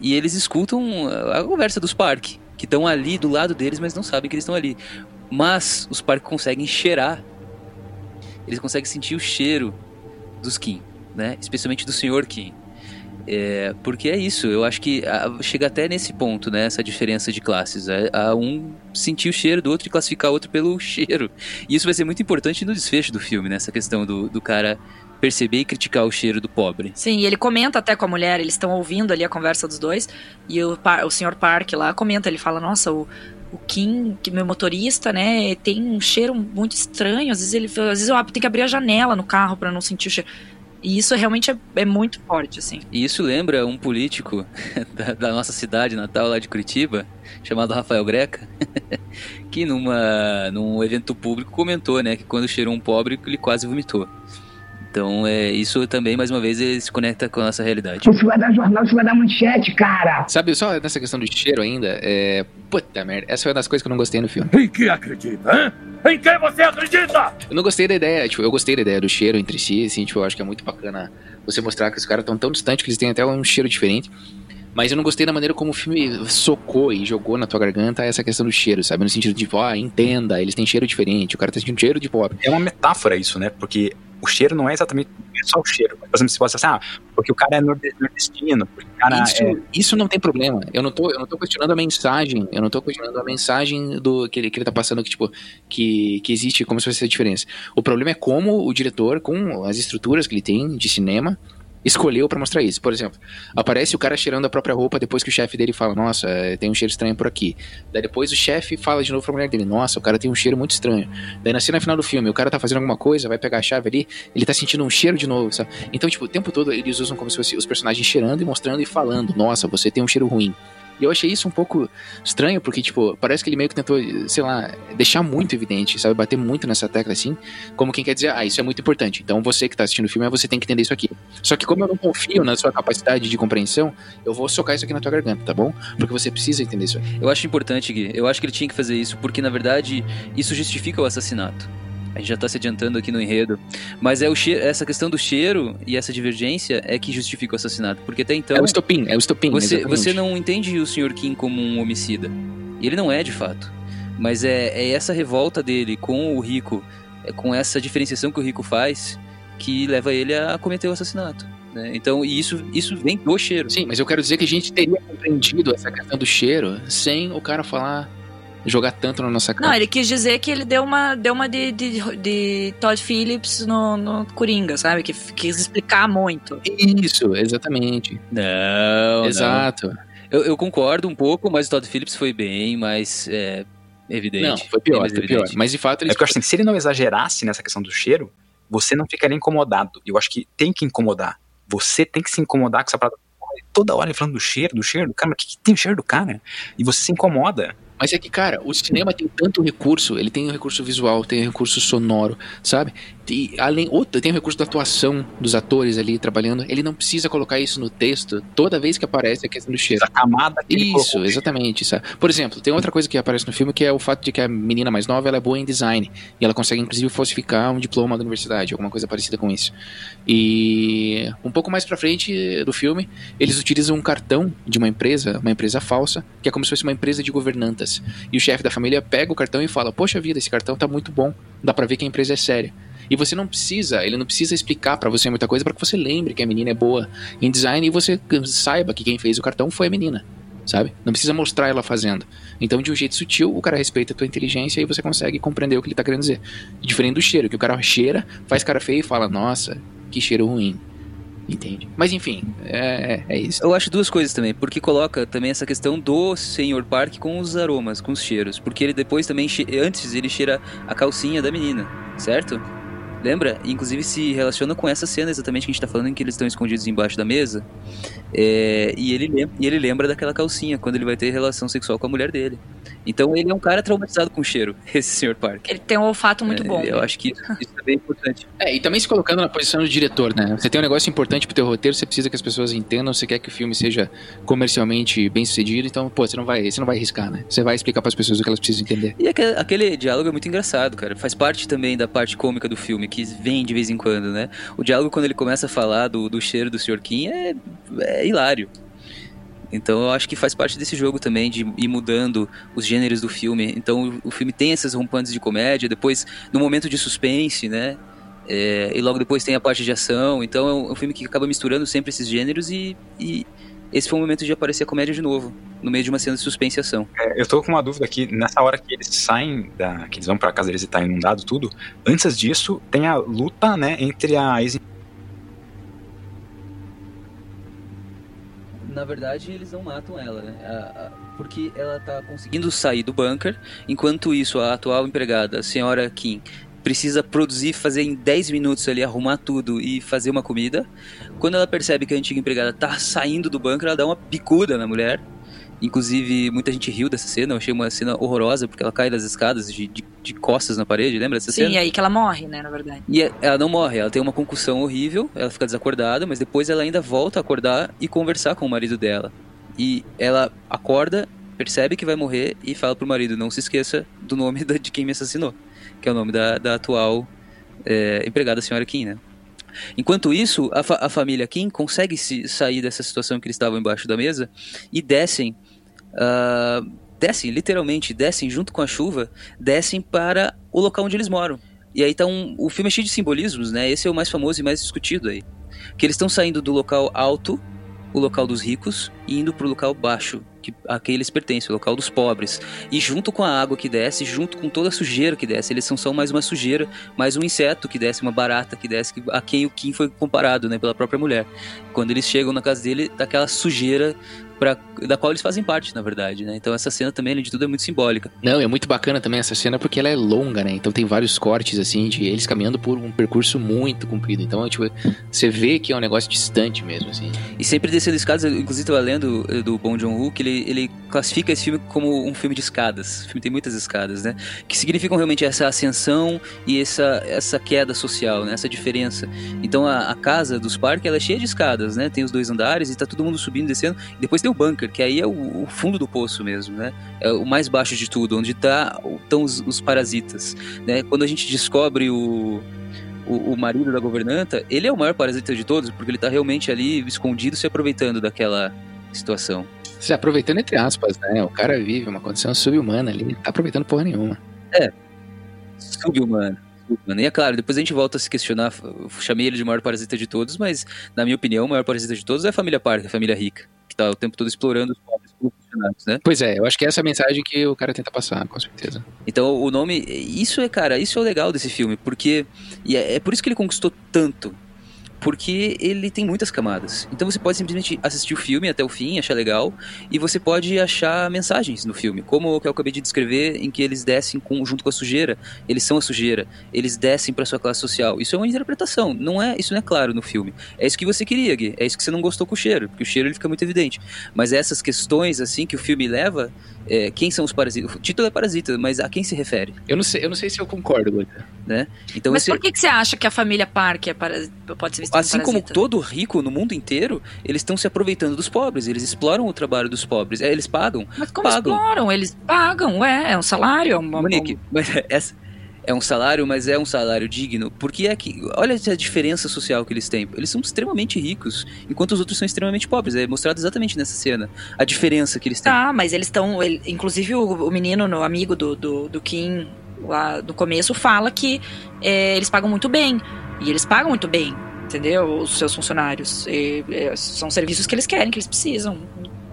E eles escutam a conversa dos parques, que estão ali do lado deles, mas não sabem que eles estão ali. Mas os parques conseguem cheirar. Eles conseguem sentir o cheiro dos Kim, né? Especialmente do Sr. Kim. É, porque é isso, eu acho que a, chega até nesse ponto, né? Essa diferença de classes. A, a um sentir o cheiro do outro e classificar o outro pelo cheiro. E isso vai ser muito importante no desfecho do filme, né? Essa questão do, do cara perceber e criticar o cheiro do pobre. Sim, e ele comenta até com a mulher, eles estão ouvindo ali a conversa dos dois, e o, o senhor Park lá comenta, ele fala, nossa, o, o Kim, que meu motorista, né, tem um cheiro muito estranho, às vezes ele, às vezes eu tenho que abrir a janela no carro pra não sentir o cheiro. E isso realmente é, é muito forte, assim. E isso lembra um político da, da nossa cidade natal lá de Curitiba, chamado Rafael Greca, que numa, num evento público comentou, né, que quando cheirou um pobre, ele quase vomitou. Então, é, isso também, mais uma vez, ele se conecta com a nossa realidade. Isso vai dar jornal, isso vai dar manchete, cara. Sabe, só nessa questão do cheiro ainda, é. Puta merda, essa foi uma das coisas que eu não gostei no filme. Em que acredita, hã? Em quem você acredita? Eu não gostei da ideia, tipo, eu gostei da ideia do cheiro entre si, assim, tipo, eu acho que é muito bacana você mostrar que os caras estão tão distantes que eles têm até um cheiro diferente. Mas eu não gostei da maneira como o filme socou e jogou na tua garganta essa questão do cheiro, sabe? No sentido de, ó, entenda, eles têm cheiro diferente, o cara tá sentindo cheiro de pobre. É uma metáfora isso, né? Porque o cheiro não é exatamente é só o cheiro. Por exemplo, você pode dizer assim, ah, porque o cara é norde- nordestino, porque o cara Isso, é... isso não tem problema. Eu não, tô, eu não tô questionando a mensagem. Eu não tô questionando a mensagem do que ele, que ele tá passando, que, tipo, que, que existe como se fosse a diferença. O problema é como o diretor, com as estruturas que ele tem de cinema, escolheu pra mostrar isso. Por exemplo, aparece o cara cheirando a própria roupa depois que o chefe dele fala, nossa, eh, tem um cheiro estranho por aqui. Daí depois o chefe fala de novo pra mulher dele, nossa, o cara tem um cheiro muito estranho. Daí na cena final do filme, o cara tá fazendo alguma coisa, vai pegar a chave ali, ele tá sentindo um cheiro de novo, sabe? Então, tipo, o tempo todo eles usam como se fosse os personagens cheirando e mostrando e falando, nossa, você tem um cheiro ruim. E eu achei isso um pouco estranho, porque, tipo, parece que ele meio que tentou, sei lá, deixar muito evidente, sabe? Bater muito nessa tecla assim, como quem quer dizer, ah, isso é muito importante. Então você que tá assistindo o filme, você tem que entender isso aqui. Só que como eu não confio na sua capacidade de compreensão, eu vou socar isso aqui na tua garganta, tá bom? Porque você precisa entender isso aqui. Eu acho importante, Gui. Eu acho que ele tinha que fazer isso, porque na verdade isso justifica o assassinato. A gente já tá se adiantando aqui no enredo. Mas é o cheiro, essa questão do cheiro e essa divergência é que justifica o assassinato. Porque até então. é o estopim, é o estopim. Você, exatamente. você não entende o Sr. Kim como um homicida. Ele não é de fato. Mas é, é essa revolta dele com o Rico, é com essa diferenciação que o Rico faz, que leva ele a cometer o assassinato. né? Então, e isso, isso vem do cheiro. Sim, mas eu quero dizer que a gente teria compreendido essa questão do cheiro sem o cara falar, jogar tanto na nossa cara. Não, ele quis dizer que ele deu uma, deu uma de, de, de Todd Phillips no, no Coringa, sabe? Que quis explicar muito. Isso, exatamente. Não, Exato. não. Eu, eu concordo um pouco, mas o Todd Phillips foi bem mais é, evidente. Não, foi Bem pior, mais foi pior. evidente. Mas de fato É eles porque eu acho assim, se ele não exagerasse nessa questão do cheiro, você não ficaria incomodado. Eu acho que tem que incomodar. Você tem que se incomodar com essa parada. Toda hora ele falando do cheiro, do cheiro do cara, mas o que, que tem o cheiro do cara? E você se incomoda. Mas é que, cara, o cinema tem tanto recurso, ele tem o recurso visual, tem o recurso sonoro, sabe? E além, outra, tem o recurso da atuação dos atores ali trabalhando. Ele não precisa colocar isso no texto toda vez que aparece a questão do cheiro. A camada que Isso, exatamente. Sabe? Por exemplo, tem outra coisa que aparece no filme que é o fato de que a menina mais nova ela é boa em design. E ela consegue, inclusive, falsificar um diploma da universidade, alguma coisa parecida com isso. E um pouco mais pra frente do filme, eles utilizam um cartão de uma empresa, uma empresa falsa, que é como se fosse uma empresa de governantas. E o chefe da família pega o cartão e fala: Poxa vida, esse cartão tá muito bom. Dá pra ver que a empresa é séria. E você não precisa, ele não precisa explicar pra você muita coisa para que você lembre que a menina é boa em design e você saiba que quem fez o cartão foi a menina sabe? Não precisa mostrar ela fazendo. Então, de um jeito sutil, o cara respeita a tua inteligência e você consegue compreender o que ele tá querendo dizer. Diferente do cheiro, que o cara cheira, faz cara feio e fala, nossa, que cheiro ruim. Entende? Mas enfim, é, é isso. Eu acho duas coisas também, porque coloca também essa questão do Sr. Park com os aromas, com os cheiros. Porque ele depois também, antes ele cheira a calcinha da menina, certo? Lembra? Inclusive se relaciona com essa cena exatamente que a gente tá falando, em que eles estão escondidos embaixo da mesa. É, e, ele lembra, e ele lembra daquela calcinha, quando ele vai ter relação sexual com a mulher dele. Então ele é um cara traumatizado com cheiro, esse Sr. Park. Ele tem um olfato muito É, bom. Eu acho que isso é bem importante. É, e também se colocando na posição do diretor, né? Você tem um negócio importante pro teu roteiro, você precisa que as pessoas entendam, você quer que o filme seja comercialmente bem sucedido, então, pô, você não vai, você não vai arriscar, né? Você vai explicar pras pessoas o que elas precisam entender. E aquele, aquele diálogo é muito engraçado, cara. Faz parte também da parte cômica do filme, que vem de vez em quando, né? O diálogo, quando ele começa a falar do, do cheiro do Sr. Kim, é, é hilário. Então eu acho que faz parte desse jogo também, de ir mudando os gêneros do filme. Então o, filme tem essas rompantes de comédia, depois no momento de suspense, né? É, e logo depois tem a parte de ação. Então é um, é um filme que acaba misturando sempre esses gêneros e, e esse foi o momento de aparecer a comédia de novo, no meio de uma cena de suspense e ação. É, eu tô com uma dúvida aqui, nessa hora que eles saem, da, que eles vão pra casa deles e tá inundado tudo, antes disso tem a luta, né, entre a ex Na verdade, eles não matam ela, né? A- a- porque ela tá conseguindo sair do bunker, enquanto isso, a atual empregada, a senhora Kim, precisa produzir, fazer em 10 minutos ali, arrumar tudo e fazer uma comida. Quando ela percebe que a antiga empregada tá saindo do bunker, ela dá uma picuda na mulher. Inclusive, muita gente riu dessa cena, eu achei uma cena horrorosa, porque ela cai das escadas de, de, de costas na parede, lembra dessa Sim, cena? é aí que ela morre, né, na verdade. E é- ela não morre, ela tem uma concussão horrível, ela fica desacordada, mas depois ela ainda volta a acordar e conversar com o marido dela. E ela acorda, percebe que vai morrer e fala pro marido: não se esqueça do nome da- de quem me assassinou, que é o nome da, da atual é, empregada, a senhora Kim, né? Enquanto isso, a, fa- a família Kim consegue se sair dessa situação que eles estavam embaixo da mesa e descem, ah, descem, literalmente, descem junto com a chuva, descem para o local onde eles moram. E aí um, o filme é cheio de simbolismos, né? Esse é o mais famoso e mais discutido aí. Que eles estão saindo do local alto, o local dos ricos, e indo pro local baixo, que a que eles pertencem, o local dos pobres. E junto com a água que desce, junto com toda a sujeira que desce, eles são só mais uma sujeira, mais um inseto que desce, uma barata que desce, que- a quem o Kim foi comparado, né, pela própria mulher. Quando eles chegam na casa dele, daquela sujeira pra, da qual eles fazem parte, na verdade, né? Então essa cena também, além de tudo, é muito simbólica. Não, é muito bacana também essa cena porque ela é longa, né? Então tem vários cortes, assim, de eles caminhando por um percurso muito comprido. Então, tipo, você vê que é um negócio distante mesmo, assim. E sempre descendo escadas, eu, inclusive estava lendo eh, do Bong Joon-ho que ele, ele classifica esse filme como um filme de escadas. O filme tem muitas escadas, né? Que significam realmente essa ascensão e essa, essa queda social, né? Essa diferença. Então a, a casa dos parques, ela é cheia de escadas, né? Tem os dois andares e tá todo mundo subindo e descendo. E depois tem o bunker, que aí é o, o fundo do poço mesmo, né? É o mais baixo de tudo, onde tá, estão os, os parasitas, né? Quando a gente descobre o o, o marido da governanta, ele é o maior parasita de todos, porque ele tá realmente ali escondido, se aproveitando daquela situação. Se aproveitando entre aspas, né? O cara vive uma condição subhumana ali, não tá aproveitando porra nenhuma. Subhumano. subhumano. E é claro, depois a gente volta a se questionar, eu chamei ele de maior parasita de todos, mas na minha opinião, o maior parasita de todos é a família Parker, a família rica, que tá o tempo todo explorando os pobres como funcionários, né? Pois é, eu acho que essa é a mensagem que o cara tenta passar, com certeza. Então o nome, isso é, cara, isso é o legal desse filme, porque e é, é por isso que ele conquistou tanto. Porque ele tem muitas camadas. Então você pode simplesmente assistir o filme até o fim, achar legal, e você pode achar mensagens no filme, como o que eu acabei de descrever, em que eles descem com, junto com a sujeira, eles são a sujeira, eles descem para sua classe social. Isso é uma interpretação, não é, isso não é claro no filme. É isso que você queria, Gui, é isso que você não gostou com o cheiro, porque o cheiro ele fica muito evidente. Mas essas questões assim que o filme leva, é, quem são os parasitas? O título é parasita, mas a quem se refere? Eu não sei, eu não sei se eu concordo. Né? Então Mas esse- por que, que você acha que a família Parker é para... pode ser vista Assim como como parasita? todo rico no mundo inteiro, eles estão se aproveitando dos pobres, eles exploram o trabalho dos pobres. É, eles pagam. Mas como pagam. exploram? Eles pagam, é, é um salário. É uma, Monique, mas essa é um salário, mas é um salário digno. Porque é que, olha a diferença social que eles têm. Eles são extremamente ricos, enquanto os outros são extremamente pobres. É mostrado exatamente nessa cena a diferença que eles têm. Tá, mas eles estão. ele- Inclusive, o, o menino, no amigo do, do, do Kim, lá no começo, fala que é, eles pagam muito bem. E eles pagam muito bem, entendeu? Os seus funcionários. E, é, são serviços que eles querem, que eles precisam.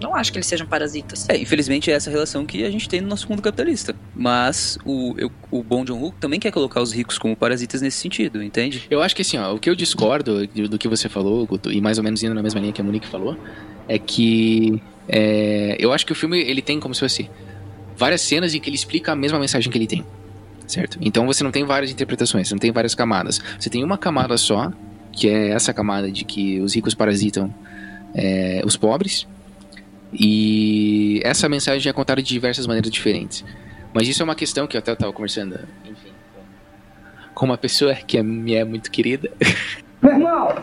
Não acho que eles sejam parasitas. É, infelizmente é essa relação que a gente tem no nosso mundo capitalista. Mas o, eu, o Bong Joon-ho também quer colocar os ricos como parasitas nesse sentido, entende? Eu acho que assim, ó, o que eu discordo do, do que você falou, Guto, e mais ou menos indo na mesma linha que a Monique falou, é que é, eu acho que o filme ele tem como se fosse várias cenas em que ele explica a mesma mensagem que ele tem. Certo? Então você não tem várias interpretações, você não tem várias camadas. Você tem uma camada só, que é essa camada de que os ricos parasitam é, os pobres. E essa mensagem é contada de diversas maneiras diferentes. Mas isso é uma questão que eu até estava conversando, enfim, com uma pessoa que me é muito querida. Meu irmão,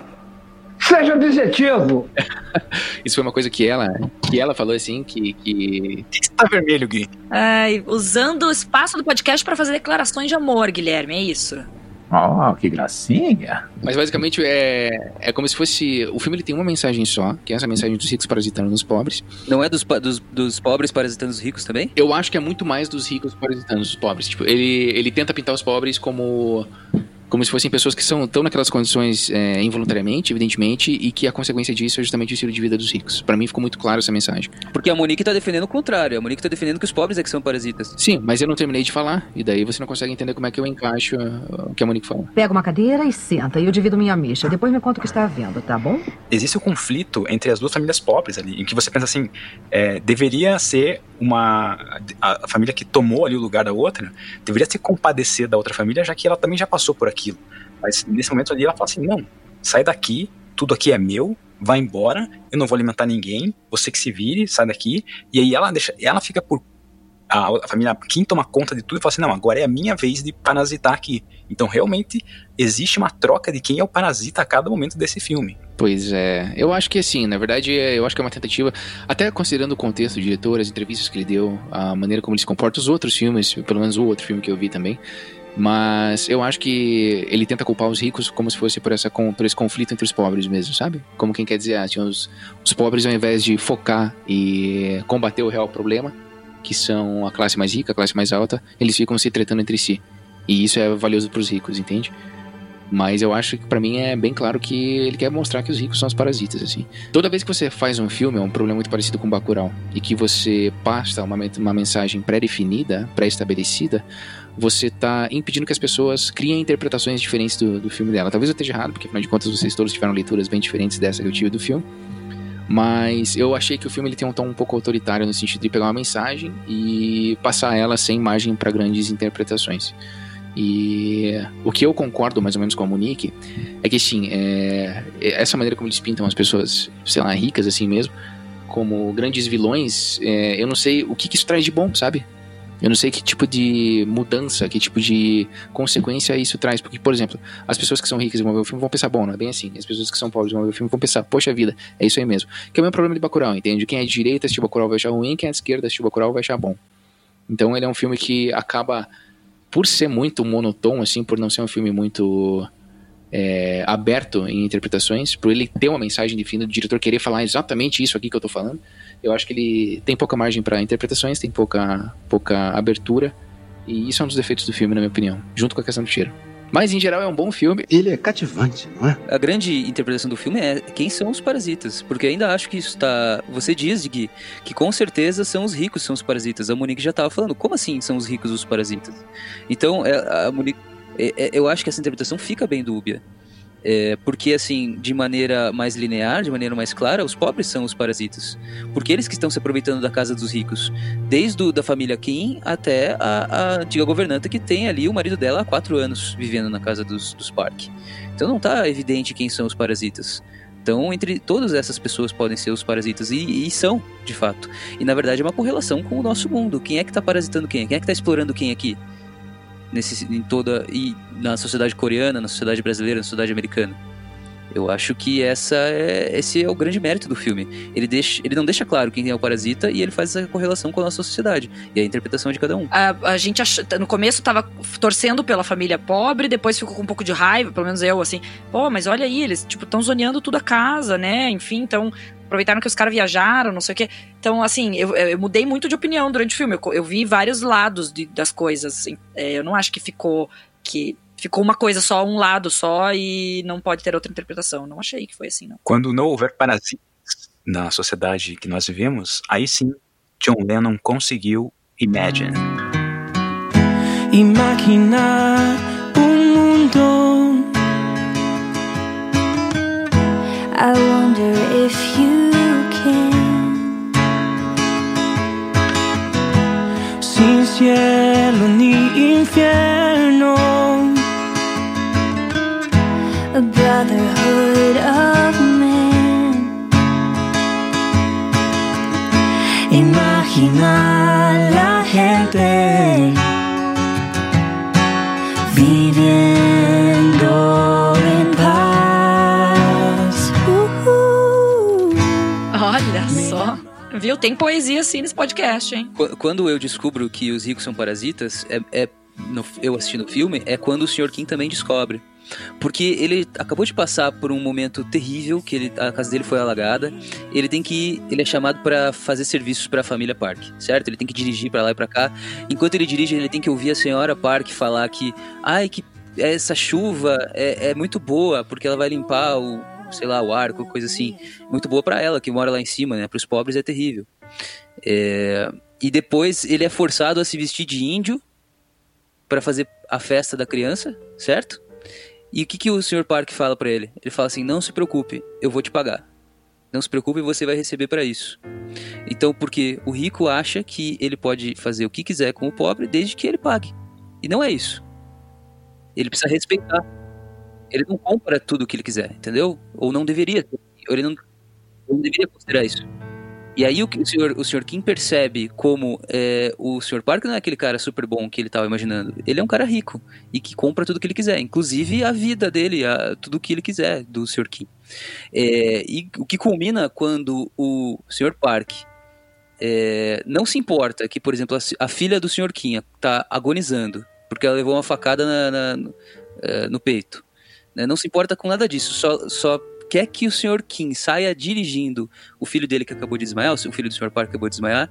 seja objetivo. Isso foi uma coisa que ela, que ela falou assim, que... que... Tá vermelho, Gui. Ai, usando o espaço do podcast para fazer declarações de amor, Guilherme, é isso? Oh, que gracinha. Mas basicamente é, é como se fosse. O filme ele tem uma mensagem só, que é essa mensagem dos ricos parasitando nos pobres. Não é dos, dos, dos pobres parasitando os ricos também? Eu acho que é muito mais dos ricos parasitando os pobres. Tipo, ele, ele tenta pintar os pobres como. Como se fossem pessoas que são, estão naquelas condições é, involuntariamente, evidentemente, e que a consequência disso é justamente o estilo de vida dos ricos. Pra mim ficou muito claro essa mensagem. Porque a Monique tá defendendo o contrário. A Monique tá defendendo que os pobres é que são parasitas. Sim, mas eu não terminei de falar, e daí você não consegue entender como é que eu encaixo uh, o que a Monique falou. Pega uma cadeira e senta, e eu divido minha micha. Depois me conta o que está havendo, tá bom? Existe o conflito entre as duas famílias pobres ali, em que você pensa assim, é, deveria ser uma a, a família que tomou ali o lugar da outra, deveria se compadecer da outra família, já que ela também já passou por aquilo. Mas nesse momento ali ela fala assim, não, sai daqui, tudo aqui é meu, vai embora, eu não vou alimentar ninguém, você que se vire, sai daqui. E aí ela deixa, ela fica por a, a família quem toma conta de tudo e fala assim, não, agora é a minha vez de parasitar aqui. Então realmente existe uma troca de quem é o parasita a cada momento desse filme. Pois é, eu acho que assim, na verdade, é- eu acho que é uma tentativa, até considerando o contexto do diretor, as entrevistas que ele deu, a maneira como ele se comporta, os outros filmes, pelo menos o outro filme que eu vi também. Mas eu acho que ele tenta culpar os ricos como se fosse por, essa, por esse conflito entre os pobres mesmo, sabe? Como quem quer dizer, assim, os, os pobres, ao invés de focar e combater o real problema, que são a classe mais rica, a classe mais alta, eles ficam se tretando entre si. E isso é valioso para os ricos, entende? Mas eu acho que pra mim é bem claro que ele quer mostrar que os ricos são os parasitas, assim. Toda vez que você faz um filme, é um problema muito parecido com Bacurau, e que você passa uma, uma mensagem pré-definida, pré-estabelecida, você tá impedindo que as pessoas criem interpretações diferentes do, do filme dela. Talvez eu esteja errado, porque afinal de contas vocês todos tiveram leituras bem diferentes dessa que eu tive do filme. Mas eu achei que o filme ele tem um tom um pouco autoritário no sentido de pegar uma mensagem e passar ela sem margem para grandes interpretações. E o que eu concordo mais ou menos com a Monique é que, sim, é, essa maneira como eles pintam as pessoas, sei lá, ricas assim mesmo, como grandes vilões, é, eu não sei o que, que isso traz de bom, sabe? Eu não sei que tipo de mudança, que tipo de consequência isso traz. Porque, por exemplo, as pessoas que são ricas e vão ver o filme vão pensar, bom, não é bem assim. As pessoas que são pobres vão ver o filme vão pensar, poxa vida, é isso aí mesmo. Que é o mesmo problema de Bacurau, entende? Quem é de direita assistir Bacurau vai achar ruim, quem é de esquerda assistir Bacurau vai achar bom. Então ele é um filme que acaba, por ser muito monotônico, assim, por não ser um filme muito é, aberto em interpretações, por ele ter uma mensagem definida, do diretor querer falar exatamente isso aqui que eu tô falando, eu acho que ele tem pouca margem para interpretações, tem pouca, pouca abertura, e isso é um dos defeitos do filme, na minha opinião, junto com a questão do cheiro. Mas em geral é um bom filme. Ele é cativante, não é? A grande interpretação do filme é quem são os parasitas. Porque ainda acho que isso está. Você diz, Gui, que com certeza são os ricos são os parasitas. A Monique já estava falando. Como assim são os ricos os parasitas? Então, é, a Monique. É, é, eu acho que essa interpretação fica bem dúbia. É, porque, assim, de maneira mais linear, de maneira mais clara, os pobres são os parasitas. Porque eles que estão se aproveitando da casa dos ricos. Desde o, da família Kim até a, a antiga governanta que tem ali o marido dela há quatro anos vivendo na casa dos, dos Park. Então não está evidente quem são os parasitas. Então, entre todas essas pessoas podem ser os parasitas, e, e são, de fato. E na verdade é uma correlação com o nosso mundo. Quem é que está parasitando quem? Quem é que está explorando quem aqui? Nesse, em toda. E na sociedade coreana, na sociedade brasileira, na sociedade americana. Eu acho que essa é, esse é o grande mérito do filme. Ele, deixa, ele não deixa claro quem é o parasita e ele faz essa correlação com a nossa sociedade. E a interpretação de cada um. A, a gente ach... no começo tava torcendo pela família pobre, depois ficou com um pouco de raiva, pelo menos eu, assim, pô, mas olha aí, eles, tipo, estão zoneando tudo a casa, né? Enfim, então aproveitaram que os caras viajaram, não sei o quê. Então, assim, eu, eu mudei muito de opinião durante o filme. Eu, eu vi vários lados de, das coisas. Assim. É, eu não acho que ficou que ficou uma coisa só, um lado só e não pode ter outra interpretação. Não achei que foi assim, não. Quando não houver parasitas, na sociedade que nós vivemos, aí sim John Lennon conseguiu Imagine. Imaginar um mundo. I wonder if you can. Sin cielo ni infierno. A brotherhood Tem poesia assim nesse podcast, hein? Qu- Quando eu descubro que os ricos são parasitas, é, é- no- eu assistindo o filme, é quando o Sr. Kim também descobre. Porque ele acabou de passar por um momento terrível, que ele- a casa dele foi alagada. Ele tem que. Ele é chamado para fazer serviços para a família Park, certo? Ele tem que dirigir para lá e para cá. Enquanto ele dirige, ele tem que ouvir a senhora Park falar que. Ai, que essa chuva é, é muito boa, porque ela vai limpar o. Sei lá, o ar, qualquer coisa assim. Muito boa para ela, que mora lá em cima, né? Para os pobres é terrível. É, e depois ele é forçado a se vestir de índio para fazer a festa da criança, certo? E o que, que o Sr. Park fala para ele? Ele fala assim: não se preocupe, eu vou te pagar. Não se preocupe, você vai receber para isso. Então, porque o rico acha que ele pode fazer o que quiser com o pobre desde que ele pague. E não é isso. Ele precisa respeitar. Ele não compra tudo o que ele quiser, entendeu? Ou não deveria. Ele não, não deveria considerar isso. E aí o, o, senhor, o senhor Kim percebe como é, o Sr. Park não é aquele cara super bom que ele estava imaginando. Ele é um cara rico e que compra tudo que ele quiser, inclusive a vida dele, a, tudo que ele quiser do Sr. Kim. É, e o que culmina quando o Sr. Park é, não se importa que, por exemplo, a, a filha do Sr. Kim está agonizando porque ela levou uma facada na, na, no, é, no peito. Né? Não se importa com nada disso, só, só quer que o Sr. Kim saia dirigindo o filho dele que acabou de desmaiar, o filho do Sr. Park acabou de desmaiar,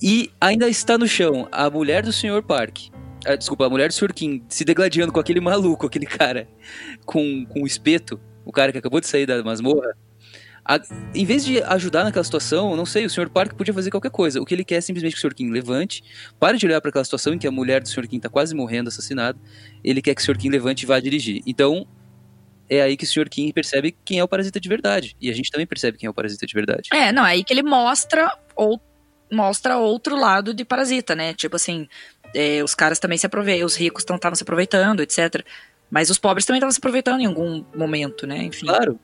e ainda está no chão a mulher do Sr. Park. ah, desculpa, a mulher do Sr. Kim se degladiando com aquele maluco, aquele cara com, com espeto, o cara que acabou de sair da masmorra. A, em vez de ajudar naquela situação, não sei, o Sr. Park podia fazer qualquer coisa. O que ele quer é simplesmente que o Sr. Kim levante, pare de olhar para aquela situação em que a mulher do Sr. Kim está quase morrendo, assassinada. Ele quer que o Sr. Kim levante e vá dirigir. Então, é aí que o Sr. Kim percebe quem é o parasita de verdade. E a gente também percebe quem é o parasita de verdade. É, não, é aí que ele mostra ou mostra outro lado de parasita, né? Tipo assim, é, os caras também se aproveitam, os ricos estavam se aproveitando, etc. Mas os pobres também estavam se aproveitando em algum momento, né? Enfim. Claro.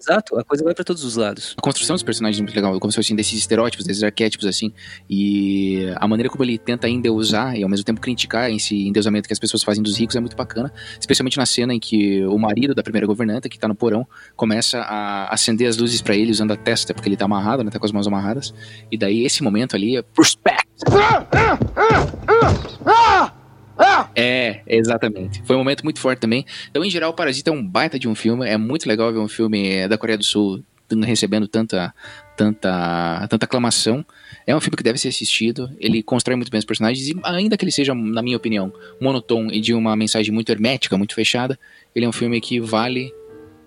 Exato, a coisa vai para todos os lados. A construção dos personagens é muito legal, como se fossem desses estereótipos, desses arquétipos, assim. E a maneira como ele tenta endeusar e ao mesmo tempo criticar esse endeusamento que as pessoas fazem dos ricos é muito bacana. Especialmente na cena em que o marido da primeira governanta, que tá no porão, começa a acender as luzes para ele usando a testa, porque ele tá amarrado, né? Tá com as mãos amarradas. E daí esse momento ali é. Respect! É, exatamente. Foi um momento muito forte também. Então, em geral, o Parasita é um baita de um filme. É muito legal ver um filme da Coreia do Sul recebendo tanta, tanta, tanta aclamação. É um filme que deve ser assistido. Ele constrói muito bem os personagens e, ainda que ele seja, na minha opinião, monotom e de uma mensagem muito hermética, muito fechada, ele é um filme que vale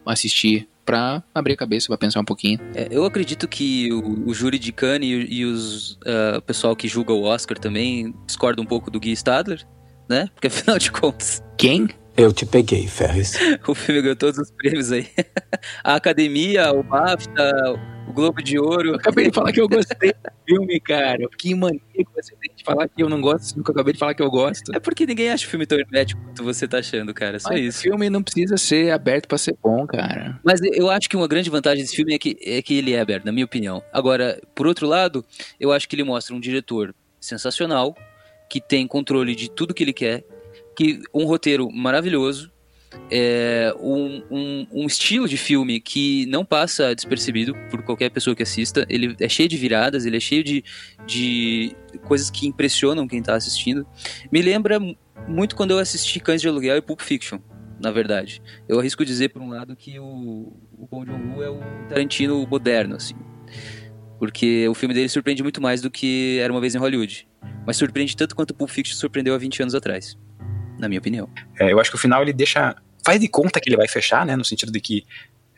assistir pra abrir a cabeça, pra pensar um pouquinho. É, eu acredito que o, o júri de Cannes e, e os uh, pessoal que julga o Oscar também discorda um pouco do Guy Stadler, né? Porque afinal de contas. Quem? Eu te peguei, Ferris. o filme ganhou todos os prêmios aí. a Academia, o BAFTA, o Globo de Ouro. Eu acabei de falar que eu gostei do filme, cara. Que maníaco você tem de falar que eu não gosto, eu acabei de falar que eu gosto. É porque ninguém acha o filme tão hermético quanto você tá achando, cara. Só Mas isso. O filme não precisa ser aberto pra ser bom, cara. Mas eu acho que uma grande vantagem desse filme é que, é que ele é aberto, na minha opinião. Agora, por outro lado, eu acho que ele mostra um diretor sensacional, que tem controle de tudo que ele quer, que um roteiro maravilhoso, é, um, um, um, estilo de filme que não passa despercebido por qualquer pessoa que assista. Ele é cheio de viradas, ele é cheio de, de coisas que impressionam quem está assistindo. Me lembra muito quando eu assisti Cães de Aluguel e Pulp Fiction, na verdade. Eu arrisco dizer, por um lado, que o, o Bong Joon-ho é o Tarantino moderno, assim. Porque o filme dele surpreende muito mais do que Era Uma Vez em Hollywood. Mas surpreende tanto quanto o Pulp Fiction surpreendeu há 20 anos atrás na minha opinião. É, eu acho que o final ele deixa. Faz de conta que ele vai fechar, né? No sentido de que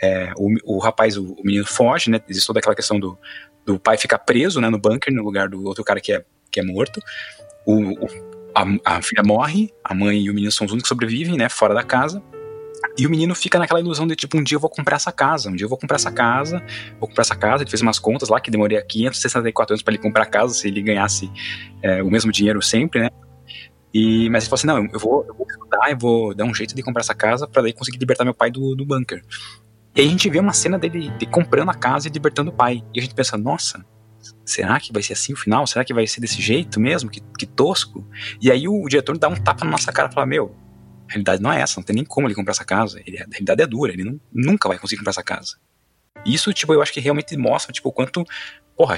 é, o, o rapaz, o, o, menino foge, né? Existe toda aquela questão do, do pai ficar preso, né, no bunker, no lugar do outro cara que é, que é morto. O, o a, a, filha morre, a mãe e o menino são os únicos que sobrevivem, né, fora da casa. E o menino fica naquela ilusão de tipo, um dia eu vou comprar essa casa, um dia eu vou comprar essa casa, vou comprar essa casa. Ele fez umas contas lá que demoraria 564 anos para ele comprar a casa se ele ganhasse é, o mesmo dinheiro sempre, né? E, mas ele falou assim: não, eu vou, eu vou estudar, eu vou dar um jeito de comprar essa casa para daí conseguir libertar meu pai do, do bunker. E aí a gente vê uma cena dele de comprando a casa e libertando o pai. E a gente pensa, nossa, será que vai ser assim o final? Será que vai ser desse jeito mesmo? Que, que tosco. E aí o, o diretor dá um tapa na nossa cara e fala, meu, a realidade não é essa, não tem nem como ele comprar essa casa. Ele, a realidade é dura, ele não, nunca vai conseguir comprar essa casa. Isso, tipo, eu acho que realmente mostra, tipo, o quanto. Porra,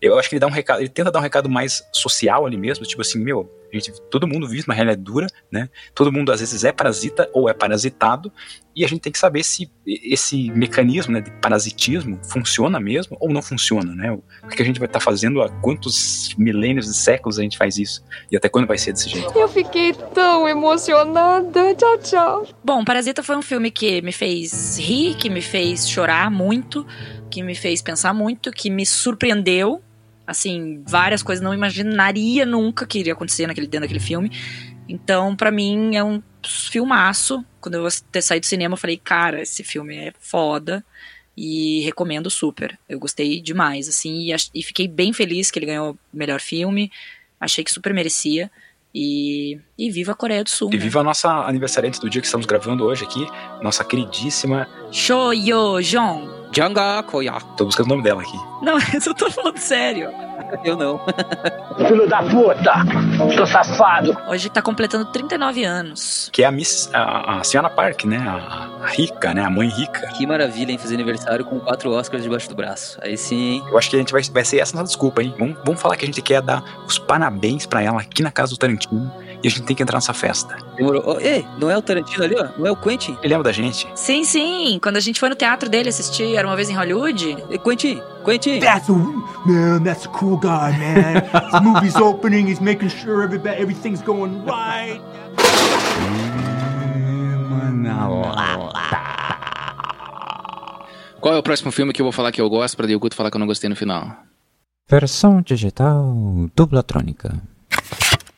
eu acho que ele dá um recado, ele tenta dar um recado mais social ali mesmo, tipo assim, meu, a gente, todo mundo vive uma realidade dura, né? Todo mundo às vezes é parasita ou é parasitado, e a gente tem que saber se esse mecanismo né, de parasitismo funciona mesmo ou não funciona, né? O que a gente vai estar tá fazendo há quantos milênios e séculos a gente faz isso? E até quando vai ser desse jeito? Eu fiquei tão emocionada. Tchau, tchau. Bom, Parasita foi um filme que me fez rir, que me fez chorar muito, que me fez pensar muito, que me surpreendeu assim, várias coisas não imaginaria nunca que iria acontecer naquele, dentro daquele filme. Então, para mim, é um filmaço. Quando eu ter saído do cinema, eu falei, cara, esse filme é foda. E recomendo super. Eu gostei demais, assim, e, e fiquei bem feliz que ele ganhou o melhor filme. Achei que super merecia. E, e viva a Coreia do Sul. E né? viva a nossa aniversariante do dia que estamos gravando hoje aqui, nossa queridíssima Shoyo Jong. Janga Koya. Tô buscando o nome dela aqui. Não, eu tô falando sério. Eu não. Filho da puta! Seu safado! Hoje tá completando 39 anos. Que é a Miss. A, a Senhora Park, né? A, a, rica, né? A mãe rica. Que maravilha, hein? Fazer aniversário com quatro Oscars debaixo do braço. Aí sim, hein? Eu acho que a gente vai, vai ser essa nossa desculpa, hein? Vamos, vamos falar que a gente quer dar os parabéns pra ela aqui na casa do Tarantino e a gente tem que entrar nessa festa. Demorou. Oh, ei, não é o Tarantino ali, ó? Não é o Quentin? Ele lembra da gente? Sim, sim. Quando a gente foi no teatro dele assistir, era uma vez em Hollywood. E Quentin, Quentin. That's a man. That's a cool guy, man. This movie's opening. He's making sure everybody, everything's going right. Qual é o próximo filme que eu vou falar que eu gosto pra Guto falar que eu não gostei no final? Versão digital dublatrônica.